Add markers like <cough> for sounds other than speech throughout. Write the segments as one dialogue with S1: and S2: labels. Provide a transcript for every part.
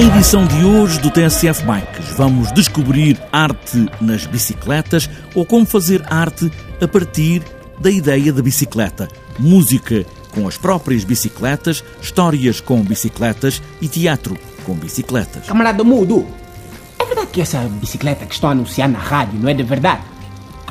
S1: edição de hoje do TSF Bikes vamos descobrir arte nas bicicletas ou como fazer arte a partir da ideia da bicicleta. Música com as próprias bicicletas, histórias com bicicletas e teatro com bicicletas.
S2: Camarada Mudo, é verdade que essa bicicleta que estão a anunciar na rádio não é de verdade?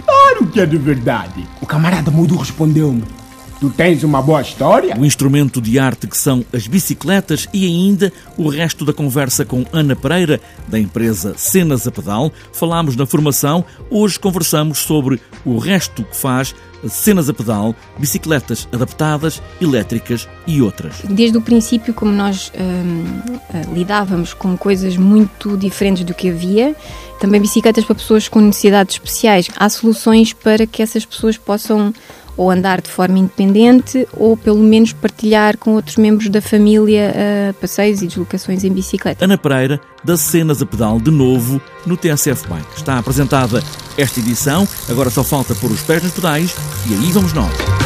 S2: Claro que é de verdade. O camarada Mudo respondeu-me. Tu tens uma boa história?
S1: O instrumento de arte que são as bicicletas e ainda o resto da conversa com Ana Pereira, da empresa Cenas a Pedal. Falámos na formação, hoje conversamos sobre o resto que faz cenas a pedal, bicicletas adaptadas, elétricas e outras.
S3: Desde o princípio, como nós hum, eh, lidávamos com coisas muito diferentes do que havia, também bicicletas para pessoas com necessidades especiais, há soluções para que essas pessoas possam ou andar de forma independente ou pelo menos partilhar com outros membros da família uh, passeios e deslocações em bicicleta.
S1: Ana Pereira, das cenas a pedal de novo no TSF Bike. Está apresentada esta edição, agora só falta pôr os pés nos pedais e aí vamos nós.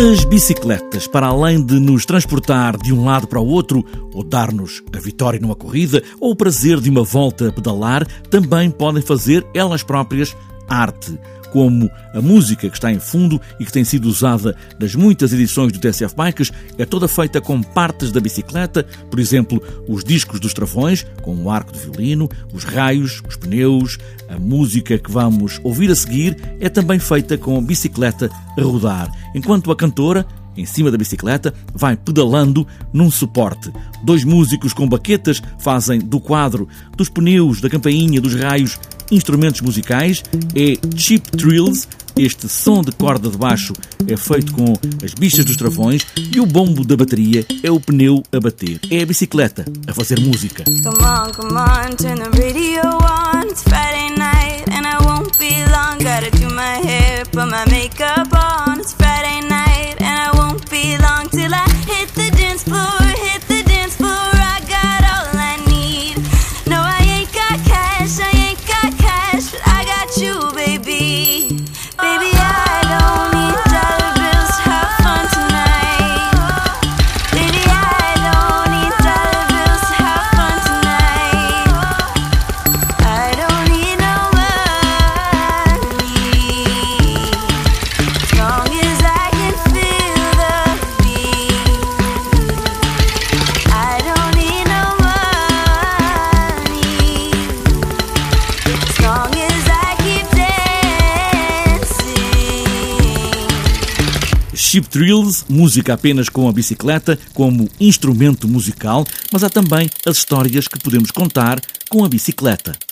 S1: As bicicletas, para além de nos transportar de um lado para o outro, ou dar-nos a vitória numa corrida, ou o prazer de uma volta a pedalar, também podem fazer elas próprias arte como a música que está em fundo e que tem sido usada nas muitas edições do TSF Bikes é toda feita com partes da bicicleta, por exemplo, os discos dos travões, com o arco de violino, os raios, os pneus, a música que vamos ouvir a seguir é também feita com a bicicleta a rodar, enquanto a cantora em cima da bicicleta, vai pedalando num suporte. Dois músicos com baquetas fazem do quadro, dos pneus, da campainha, dos raios instrumentos musicais é Cheap Trills. Este som de corda de baixo é feito com as bichas dos travões e o bombo da bateria é o pneu a bater. É a bicicleta a fazer música. Come on, come on, Chip Thrills, música apenas com a bicicleta como instrumento musical, mas há também as histórias que podemos contar com a bicicleta.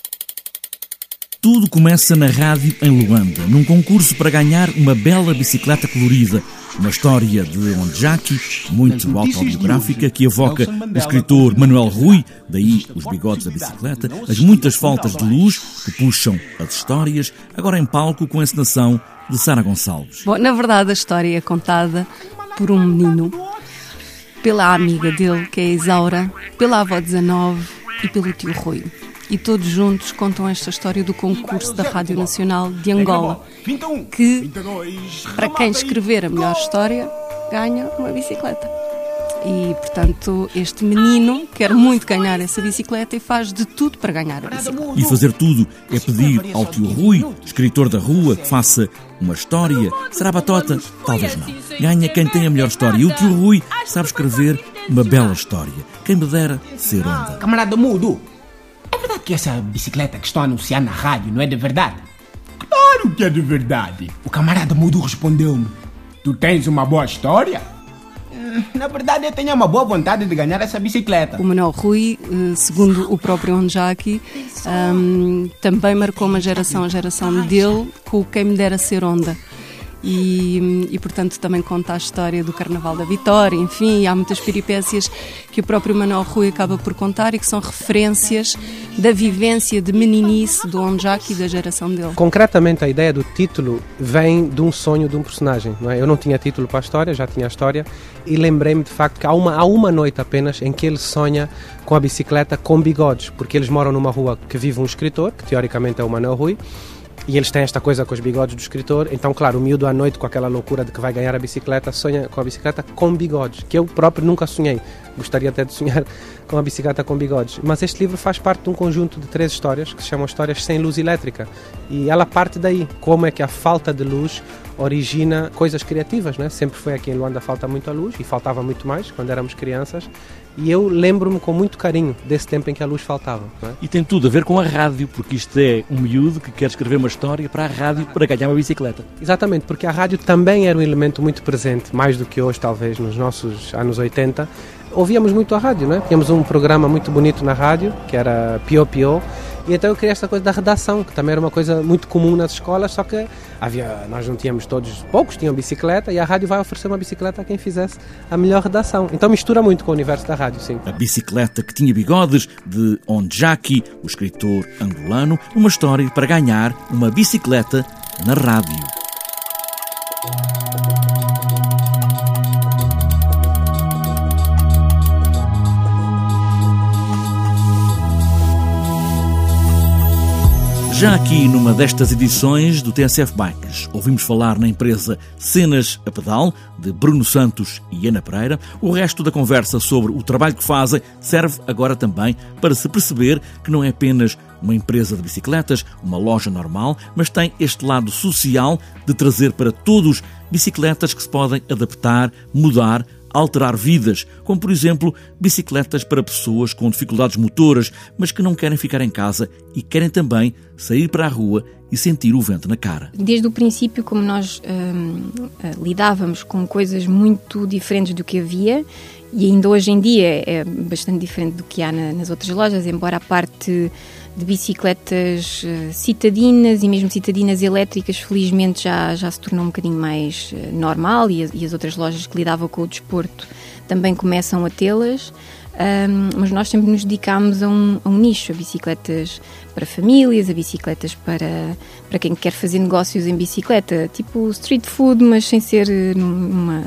S1: Tudo começa na rádio em Luanda, num concurso para ganhar uma bela bicicleta colorida. Uma história de Onjaki, muito autobiográfica, que evoca o escritor Manuel Rui, daí os bigodes da bicicleta, as muitas faltas de luz que puxam as histórias, agora em palco com a encenação de Sara Gonçalves.
S4: Bom, na verdade, a história é contada por um menino, pela amiga dele, que é a Isaura, pela avó 19 e pelo tio Rui. E todos juntos contam esta história do concurso da Rádio Nacional de Angola, que, para quem escrever a melhor história, ganha uma bicicleta. E, portanto, este menino quer muito ganhar essa bicicleta e faz de tudo para ganhar a bicicleta.
S1: E fazer tudo é pedir ao tio Rui, escritor da rua, que faça uma história. Será batota? Talvez não. Ganha quem tem a melhor história. E o tio Rui sabe escrever uma bela história. Quem me dera ser onda.
S2: Camarada Mudo, que essa bicicleta que estão a anunciar na rádio não é de verdade? Claro que é de verdade. O camarada Mudo respondeu-me: Tu tens uma boa história? Na verdade, eu tenho uma boa vontade de ganhar essa bicicleta.
S4: O Manuel Rui, eh, segundo o próprio Onjaki, um, também marcou uma geração, a geração dele, com o Quem Me Dera Ser Onda. E, e, portanto também conta a história do Carnaval da Vitória, enfim, há muitas peripécias que o próprio Manuel Rui acaba por contar e que são referências da vivência de meninice do Onjak e da geração dele.
S5: Concretamente, a ideia do título vem de um sonho de um personagem. Não é? Eu não tinha título para a história, já tinha a história, e lembrei-me de facto que há uma, há uma noite apenas em que ele sonha com a bicicleta com bigodes, porque eles moram numa rua que vive um escritor, que teoricamente é o Manuel Rui, e eles têm esta coisa com os bigodes do escritor. Então, claro, o miúdo à noite, com aquela loucura de que vai ganhar a bicicleta, sonha com a bicicleta com bigodes, que eu próprio nunca sonhei. Gostaria até de sonhar <laughs> com a bicicleta com bigodes. Mas este livro faz parte de um conjunto de três histórias que se chamam Histórias Sem Luz Elétrica. E ela parte daí. Como é que a falta de luz origina coisas criativas, né? Sempre foi aqui em Luanda falta muito a luz e faltava muito mais quando éramos crianças. E eu lembro-me com muito carinho desse tempo em que a luz faltava. É?
S1: E tem tudo a ver com a rádio, porque isto é um miúdo que quer escrever uma história para a rádio para ganhar uma bicicleta.
S5: Exatamente, porque a rádio também era um elemento muito presente, mais do que hoje, talvez, nos nossos anos 80. Ouvíamos muito a rádio, é? Tínhamos um programa muito bonito na rádio, que era Pio Pio, e então eu criei esta coisa da redação, que também era uma coisa muito comum nas escolas, só que havia, nós não tínhamos todos, poucos tinham bicicleta, e a rádio vai oferecer uma bicicleta a quem fizesse a melhor redação. Então mistura muito com o universo da rádio, sim.
S1: A bicicleta que tinha bigodes, de Onjaki, o escritor angolano, uma história para ganhar uma bicicleta na rádio. Já aqui numa destas edições do TSF Bikes, ouvimos falar na empresa Cenas a Pedal, de Bruno Santos e Ana Pereira. O resto da conversa sobre o trabalho que fazem serve agora também para se perceber que não é apenas uma empresa de bicicletas, uma loja normal, mas tem este lado social de trazer para todos bicicletas que se podem adaptar, mudar, alterar vidas, como por exemplo bicicletas para pessoas com dificuldades motoras, mas que não querem ficar em casa e querem também sair para a rua e sentir o vento na cara.
S3: Desde o princípio, como nós hum, eh, lidávamos com coisas muito diferentes do que havia, e ainda hoje em dia é bastante diferente do que há na, nas outras lojas, embora a parte de bicicletas uh, citadinas e mesmo citadinas elétricas, felizmente já, já se tornou um bocadinho mais uh, normal e, e, as outras lojas que lidavam com o desporto também começam a tê-las. Um, mas nós sempre nos dedicámos a um, a um, nicho, a bicicletas para famílias, a bicicletas para, para quem quer fazer negócios em bicicleta, tipo street food, mas sem ser eh, numa,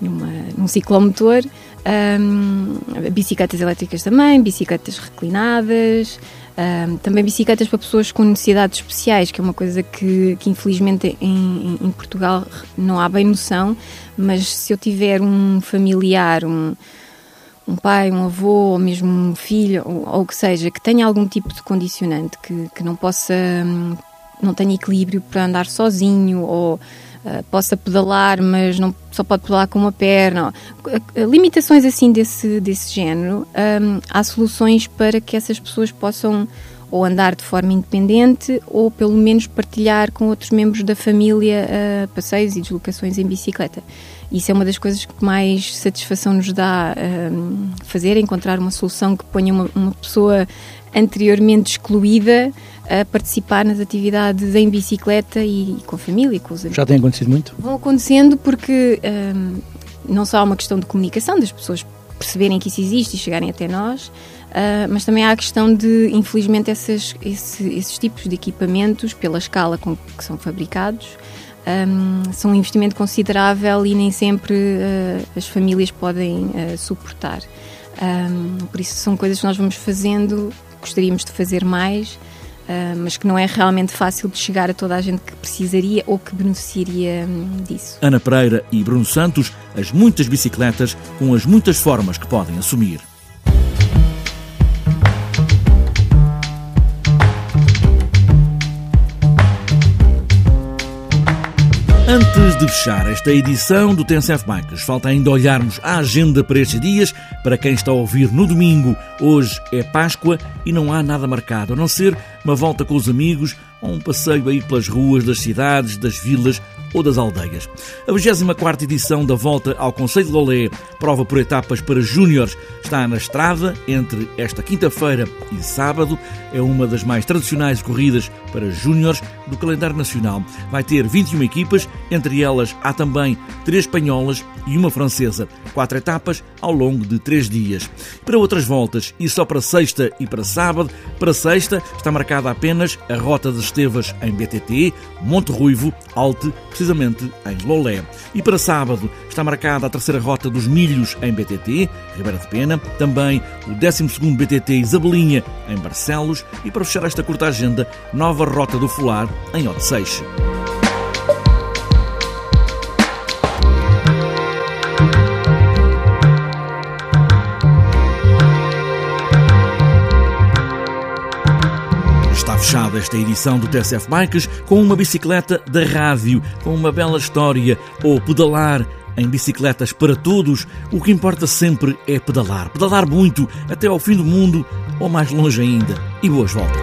S3: numa, num ciclomotor. Um, bicicletas elétricas também, bicicletas reclinadas, um, também bicicletas para pessoas com necessidades especiais, que é uma coisa que, que infelizmente em, em, Portugal não há bem noção, mas se eu tiver um familiar, um, um pai, um avô, ou mesmo um filho, ou, o que seja, que tenha algum tipo de condicionante, que, que não possa, não tenha equilíbrio para andar sozinho, ou Uh, possa pedalar, mas não só pode pedalar com uma perna. Limitações assim desse, desse género. Um, há soluções para que essas pessoas possam ou andar de forma independente ou pelo menos partilhar com outros membros da família uh, passeios e deslocações em bicicleta. Isso é uma das coisas que mais satisfação nos dá uh, fazer, encontrar uma solução que ponha uma, uma pessoa anteriormente excluída a participar nas atividades em bicicleta e, com a família, com os amigos.
S1: Já tem acontecido muito?
S3: Vão acontecendo porque um, não só há uma questão de comunicação, das pessoas perceberem que isso existe e chegarem até nós, uh, mas também há a questão de, infelizmente, essas, esse, esses tipos de equipamentos, pela escala com que são fabricados, um, são um investimento considerável e nem sempre uh, as famílias podem uh, suportar. Um, por isso são coisas que nós vamos fazendo, gostaríamos de fazer mais, Uh, mas que não é realmente fácil de chegar a toda a gente que precisaria ou que beneficiaria um, disso.
S1: Ana Pereira e Bruno Santos, as muitas bicicletas com as muitas formas que podem assumir. Antes de fechar esta edição do TNCF Bikes, falta ainda olharmos a agenda para estes dias. Para quem está a ouvir no domingo, hoje é Páscoa e não há nada marcado, a não ser uma volta com os amigos ou um passeio aí pelas ruas das cidades, das vilas ou das aldeias. A 24 edição da Volta ao Conselho de Lolé, prova por etapas para júniores, está na estrada entre esta quinta-feira e sábado. É uma das mais tradicionais corridas para júniores do calendário nacional. Vai ter 21 equipas, entre elas há também três espanholas e uma francesa. Quatro etapas ao longo de três dias. Para outras voltas, e só para sexta e para sábado, para sexta está marcada apenas a Rota de Estevas em BTT, Monte Ruivo, Alte, precisamente em Lolé. E para sábado está marcada a terceira Rota dos Milhos em BTT, Ribeira de Pena, também o 12º BTT Isabelinha em Barcelos e para fechar esta curta agenda, nova Rota do Folar em Odeceixe. Está fechada esta edição do TSF Bikes com uma bicicleta da rádio, com uma bela história, ou pedalar em bicicletas para todos. O que importa sempre é pedalar. Pedalar muito, até ao fim do mundo ou mais longe ainda. E boas voltas.